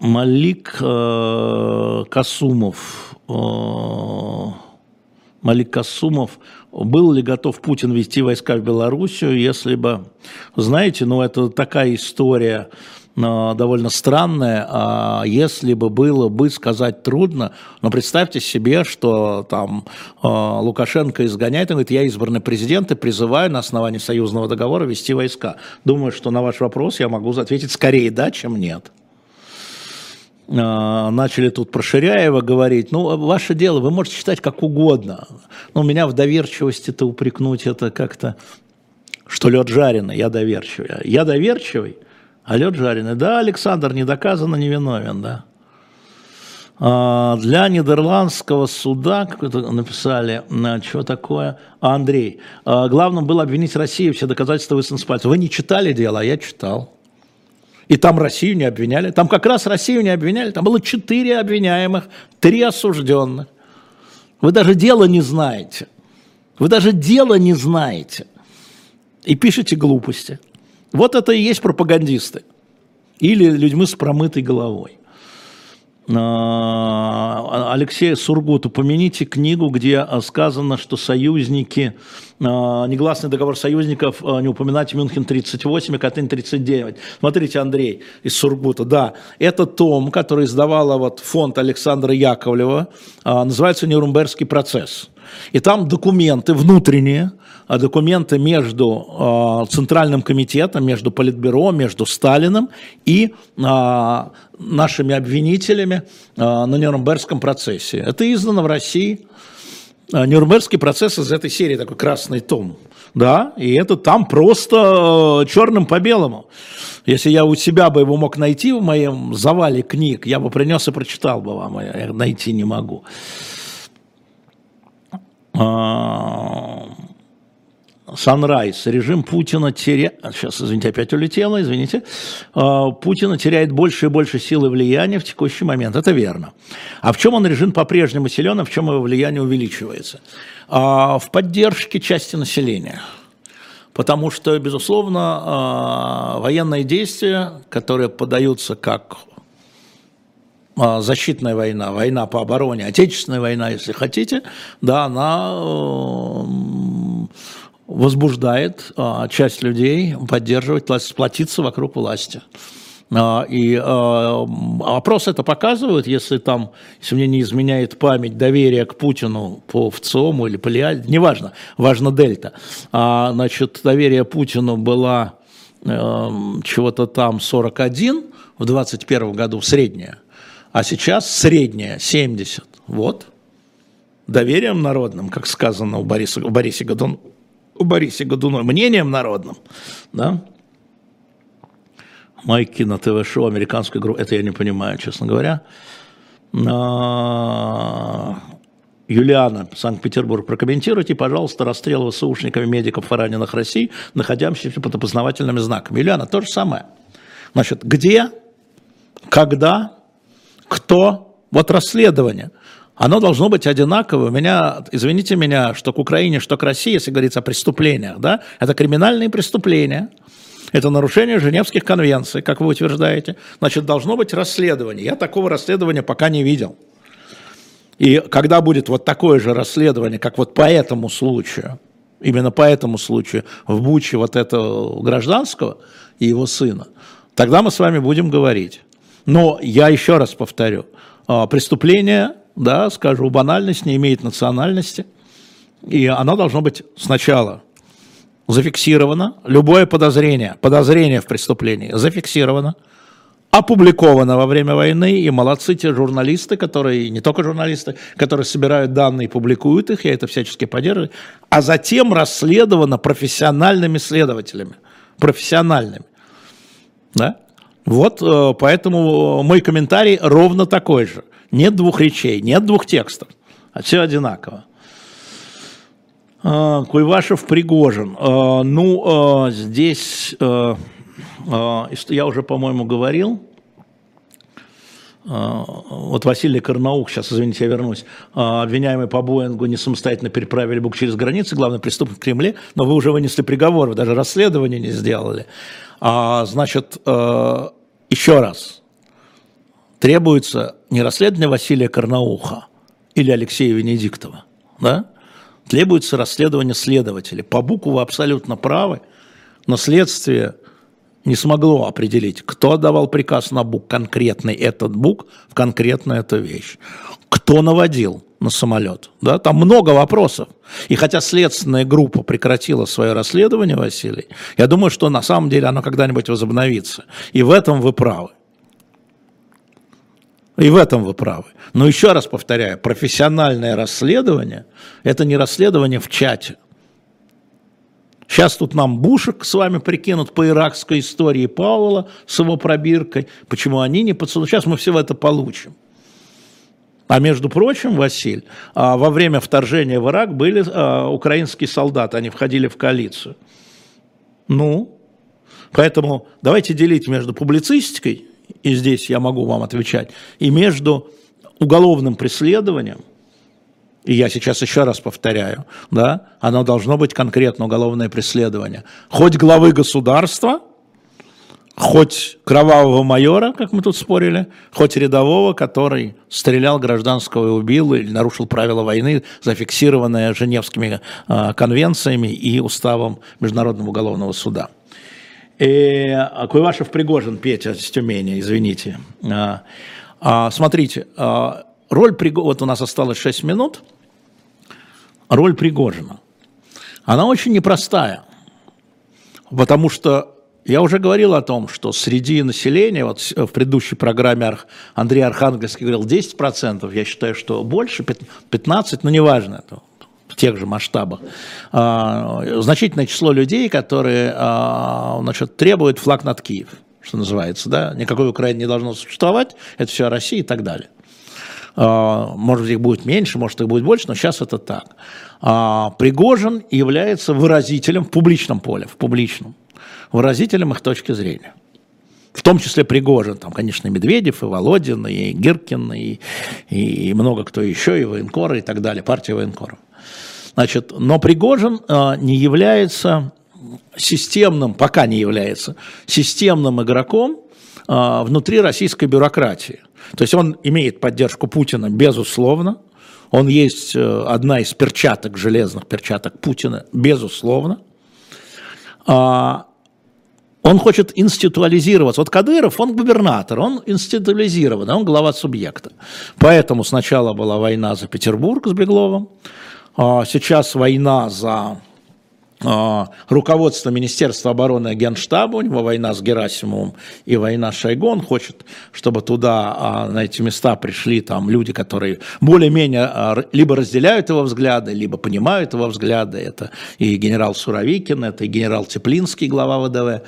Малик э, Касумов. Э, Малик Касумов. Был ли готов Путин вести войска в Белоруссию, если бы... Знаете, ну это такая история довольно странное, а если бы было бы сказать трудно, но представьте себе, что там э, Лукашенко изгоняет, он говорит, я избранный президент и призываю на основании союзного договора вести войска. Думаю, что на ваш вопрос я могу ответить скорее да, чем нет э, начали тут про Ширяева говорить, ну, ваше дело, вы можете считать как угодно. Но меня в доверчивости-то упрекнуть это как-то, что лед жареный, я доверчивый. Я доверчивый, а жареный. Да, Александр не доказано невиновен, да. А, для нидерландского суда, как это написали, что такое, а, Андрей, а, главным было обвинить Россию, все доказательства высунули с пальца. Вы не читали дело, а я читал. И там Россию не обвиняли. Там как раз Россию не обвиняли. Там было четыре обвиняемых, три осужденных. Вы даже дело не знаете. Вы даже дело не знаете. И пишете глупости. Вот это и есть пропагандисты. Или людьми с промытой головой. А, Алексей Сургут, упомяните книгу, где сказано, что союзники, а, негласный договор союзников, а, не упоминать Мюнхен 38 и Катынь 39. Смотрите, Андрей из Сургута, да, это том, который издавала вот фонд Александра Яковлева, называется «Нюрнбергский процесс». И там документы внутренние, а документы между э, Центральным комитетом, между Политбюро, между Сталиным и э, нашими обвинителями э, на Нюрнбергском процессе. Это издано в России. Нюрнбергский процесс из этой серии, такой красный том. Да, и это там просто черным по белому. Если я у себя бы его мог найти в моем завале книг, я бы принес и прочитал бы вам, я найти не могу. Санрайз. Режим Путина теряет... Сейчас, извините, опять улетело, извините. А, Путина теряет больше и больше силы влияния в текущий момент. Это верно. А в чем он режим по-прежнему силен, а в чем его влияние увеличивается? А, в поддержке части населения. Потому что, безусловно, а, военные действия, которые подаются как защитная война, война по обороне, отечественная война, если хотите, да, она возбуждает а, часть людей поддерживать власть, сплотиться вокруг власти. А, и а, опрос это показывает, если там, если мне не изменяет память, доверие к Путину по ВЦИОМу или по Лиаль, неважно, важно дельта. А, значит, доверие Путину было э, чего-то там 41 в 21 году, среднее, а сейчас среднее 70. Вот. Доверием народным, как сказано у Бориса, у Бориса Годунова у Борисе Годуной, мнением народным, да, Майки на ТВ-шоу американской группы, это я не понимаю, честно говоря. А, Юлиана, Санкт-Петербург, прокомментируйте, пожалуйста, расстрел ВСУшниками медиков и раненых России, находящихся под опознавательными знаками. Юлиана, то же самое. Значит, где, когда, кто, вот расследование – оно должно быть одинаково. У меня, извините меня, что к Украине, что к России, если говорится о преступлениях, да, это криминальные преступления, это нарушение Женевских конвенций, как вы утверждаете. Значит, должно быть расследование. Я такого расследования пока не видел. И когда будет вот такое же расследование, как вот по этому случаю, именно по этому случаю в Буче вот этого гражданского и его сына, тогда мы с вами будем говорить. Но я еще раз повторю, а, преступление да, скажу, банальность не имеет национальности, и она должна быть сначала зафиксировано, любое подозрение, подозрение в преступлении зафиксировано, опубликовано во время войны, и молодцы те журналисты, которые, не только журналисты, которые собирают данные и публикуют их, я это всячески поддерживаю, а затем расследовано профессиональными следователями, профессиональными. Да? Вот э, поэтому мой комментарий ровно такой же. Нет двух речей, нет двух текстов, а все одинаково. А, Куйвашев Пригожин. А, ну, а, здесь, я уже, по-моему, говорил, вот Василий Карнаух, сейчас, извините, я вернусь, обвиняемый по Боингу не самостоятельно переправили Бук через границы, главный преступник в Кремле, но вы уже вынесли приговор, вы даже расследование не сделали. Значит, еще раз, требуется не расследование Василия Карнауха или Алексея Венедиктова, да? требуется расследование следователей. По букву вы абсолютно правы, но следствие не смогло определить, кто отдавал приказ на бук, конкретный этот бук, в конкретную эту вещь. Кто наводил на самолет. Да? Там много вопросов. И хотя следственная группа прекратила свое расследование, Василий, я думаю, что на самом деле оно когда-нибудь возобновится. И в этом вы правы. И в этом вы правы. Но еще раз повторяю, профессиональное расследование – это не расследование в чате. Сейчас тут нам Бушек с вами прикинут по иракской истории Пауэлла с его пробиркой. Почему они не подсудят? Сейчас мы все это получим. А между прочим, Василь, а, во время вторжения в Ирак были а, украинские солдаты, они входили в коалицию. Ну, поэтому давайте делить между публицистикой и здесь я могу вам отвечать, и между уголовным преследованием, и я сейчас еще раз повторяю, да, оно должно быть конкретно уголовное преследование. Хоть главы государства, хоть кровавого майора, как мы тут спорили, хоть рядового, который стрелял гражданского и убил или нарушил правила войны, зафиксированные Женевскими э, конвенциями и уставом Международного уголовного суда. И а, Куйвашев Пригожин, Петя с Тюмени, извините. А, а, смотрите, роль Пригожина, вот у нас осталось 6 минут, роль Пригожина. Она очень непростая, потому что я уже говорил о том, что среди населения, вот в предыдущей программе Андрей Архангельский говорил 10%, я считаю, что больше, 15%, но неважно, это в тех же масштабах, а, значительное число людей, которые а, значит, требуют флаг над Киев, что называется, да, никакой Украины не должно существовать, это все Россия и так далее. А, может, их будет меньше, может, их будет больше, но сейчас это так. Пригожин является выразителем в публичном поле, в публичном выразителем их точки зрения. В том числе Пригожин, там, конечно, Медведев, и Володин, и Гиркин, и, и много кто еще, и военкоры, и так далее, партия военкоров. Значит, но Пригожин э, не является системным, пока не является системным игроком внутри российской бюрократии. То есть он имеет поддержку Путина, безусловно. Он есть э, одна из перчаток, железных перчаток Путина, безусловно. А, он хочет институализироваться. Вот Кадыров, он губернатор, он институализирован, он глава субъекта. Поэтому сначала была война за Петербург с Бегловым, а сейчас война за руководство Министерства обороны Генштаба, у него война с Герасимовым и война с Шойгу, он хочет, чтобы туда, а, на эти места пришли там люди, которые более-менее либо разделяют его взгляды, либо понимают его взгляды, это и генерал Суровикин, это и генерал Теплинский, глава ВДВ,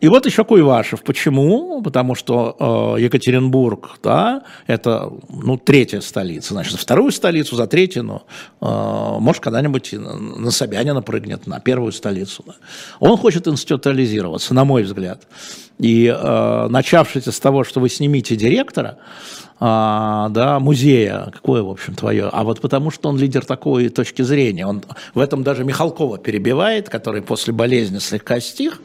и вот еще Куйвашев. Почему? Потому что э, Екатеринбург, да, это, ну, третья столица. Значит, вторую столицу за третью, но, э, может, когда-нибудь на Собянина прыгнет на первую столицу. Да. Он хочет институализироваться, на мой взгляд. И э, начавшись с того, что вы снимите директора, а, да, музея, какое, в общем, твое, а вот потому что он лидер такой точки зрения, он в этом даже Михалкова перебивает, который после болезни слегка стих,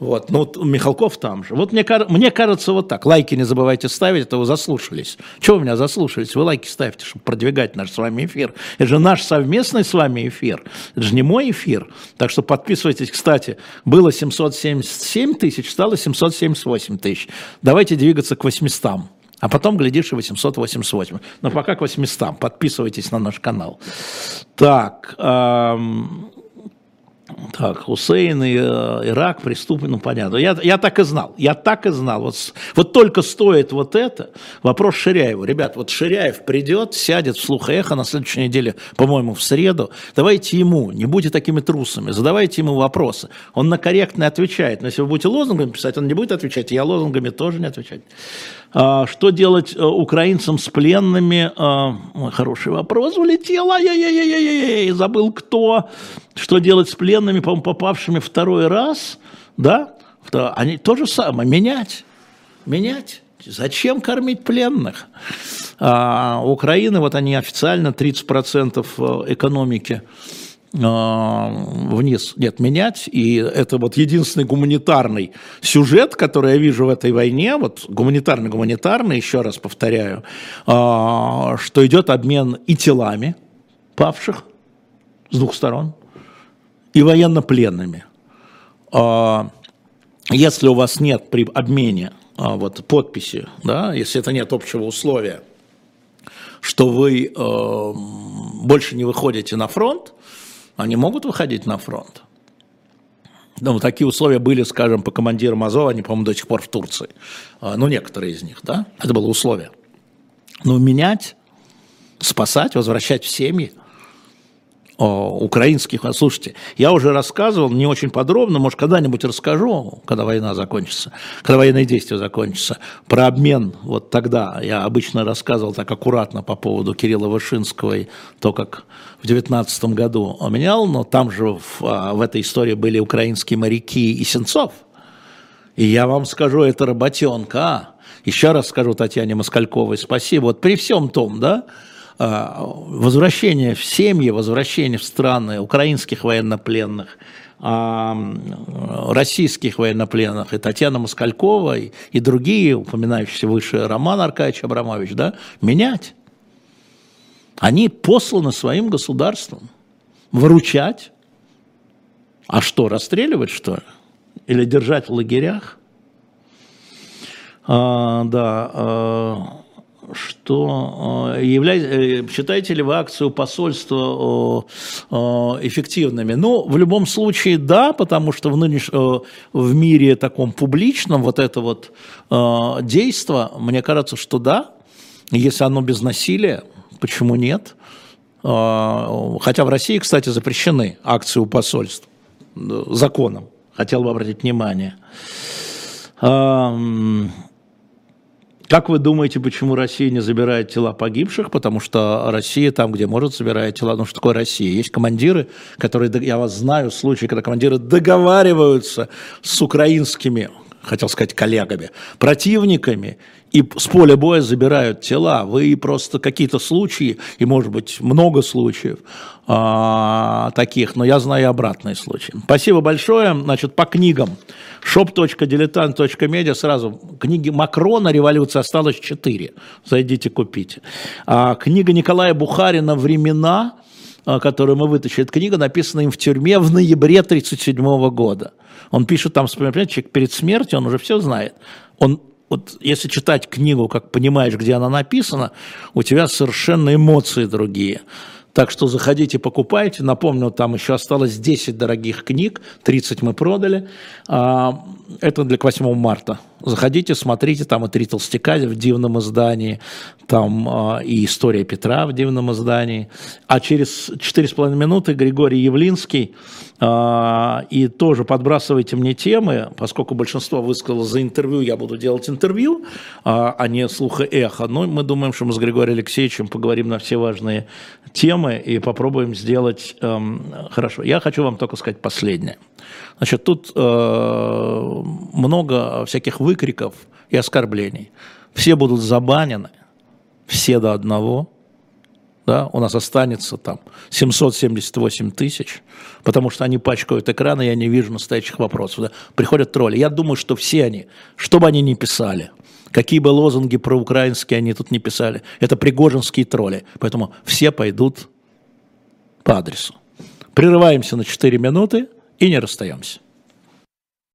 вот, ну, Михалков там же. Вот мне, мне кажется вот так. Лайки не забывайте ставить, это вы заслушались. Чего вы меня заслушались? Вы лайки ставьте, чтобы продвигать наш с вами эфир. Это же наш совместный с вами эфир. Это же не мой эфир. Так что подписывайтесь. Кстати, было 777 тысяч, стало 778 тысяч. Давайте двигаться к 800. А потом, глядишь, и 888. Но пока к 800. Подписывайтесь на наш канал. Так, эм, так, Хусейн и э, Ирак, преступный, ну понятно. Я, я так и знал, я так и знал. Вот, вот только стоит вот это, вопрос Ширяеву. Ребят, вот Ширяев придет, сядет в слух эхо на следующей неделе, по-моему, в среду. Давайте ему, не будьте такими трусами, задавайте ему вопросы. Он на корректно отвечает. Но если вы будете лозунгами писать, он не будет отвечать, я лозунгами тоже не отвечать. А, что делать э, украинцам с пленными? А, хороший вопрос улетел. Ай-яй-яй-яй-яй, забыл кто. Что делать с пленными, по попавшими второй раз? Да? Они то же самое. Менять. Менять. Зачем кормить пленных? А, Украины, вот они официально 30% э, экономики вниз, нет, менять. И это вот единственный гуманитарный сюжет, который я вижу в этой войне, вот гуманитарный-гуманитарный, еще раз повторяю, а, что идет обмен и телами павших с двух сторон, и военнопленными. А, если у вас нет при обмене вот, подписи, да, если это нет общего условия, что вы больше не выходите на фронт, они могут выходить на фронт. Ну, такие условия были, скажем, по командирам Азова, они, по-моему, до сих пор в Турции. А, ну, некоторые из них, да, это было условие. Но менять, спасать, возвращать в семьи – украинских. Слушайте, я уже рассказывал, не очень подробно, может, когда-нибудь расскажу, когда война закончится, когда военные действия закончатся, про обмен. Вот тогда я обычно рассказывал так аккуратно по поводу Кирилла Вышинского и то, как в 19 году менял, но там же в, а, в этой истории были украинские моряки и Сенцов. И я вам скажу, это работенка. А? Еще раз скажу Татьяне Москальковой спасибо. Вот при всем том, да, а, возвращение в семьи, возвращение в страны украинских военнопленных, а, российских военнопленных, и Татьяна Москалькова, и, и другие, упоминающиеся выше Роман Аркадьевич Абрамович, да, менять. Они посланы своим государством выручать. А что, расстреливать, что ли? Или держать в лагерях? А, да, а, что э, являете, э, считаете ли вы акцию посольства эффективными? Ну, в любом случае, да, потому что в, нынеш... в мире таком публичном вот это вот действо, мне кажется, что да, если оно без насилия, почему нет? Хотя в России, кстати, запрещены акции у посольств законом, хотел бы обратить внимание. Как вы думаете, почему Россия не забирает тела погибших? Потому что Россия там, где может, забирает тела. Ну, что такое Россия? Есть командиры, которые, я вас знаю, случаи, когда командиры договариваются с украинскими, хотел сказать, коллегами, противниками, и с поля боя забирают тела. Вы просто какие-то случаи, и может быть много случаев а, таких, но я знаю обратные случаи. Спасибо большое. Значит, по книгам shop.diletant.media сразу книги Макрона «Революция» осталось 4. Зайдите, купите. А, книга Николая Бухарина «Времена», а, которую мы вытащили, эта книга написана им в тюрьме в ноябре 1937 года. Он пишет там, вспоминает, человек перед смертью, он уже все знает. Он вот если читать книгу, как понимаешь, где она написана, у тебя совершенно эмоции другие. Так что заходите, покупайте. Напомню, там еще осталось 10 дорогих книг, 30 мы продали. А, это для 8 марта. Заходите, смотрите, там и «Три толстяка» в дивном издании, там а, и «История Петра» в дивном издании. А через 4,5 минуты Григорий Явлинский, а, и тоже подбрасывайте мне темы, поскольку большинство высказало за интервью, я буду делать интервью, а не слуха эхо. Но мы думаем, что мы с Григорием Алексеевичем поговорим на все важные темы и попробуем сделать эм, хорошо. Я хочу вам только сказать последнее. Значит, тут э, много всяких выкриков и оскорблений. Все будут забанены, все до одного. Да, у нас останется там 778 тысяч, потому что они пачкают экраны, я не вижу настоящих вопросов. Да. Приходят тролли. Я думаю, что все они, что бы они ни писали, какие бы лозунги проукраинские они тут не писали, это пригожинские тролли. Поэтому все пойдут по адресу. Прерываемся на 4 минуты и не расстаемся.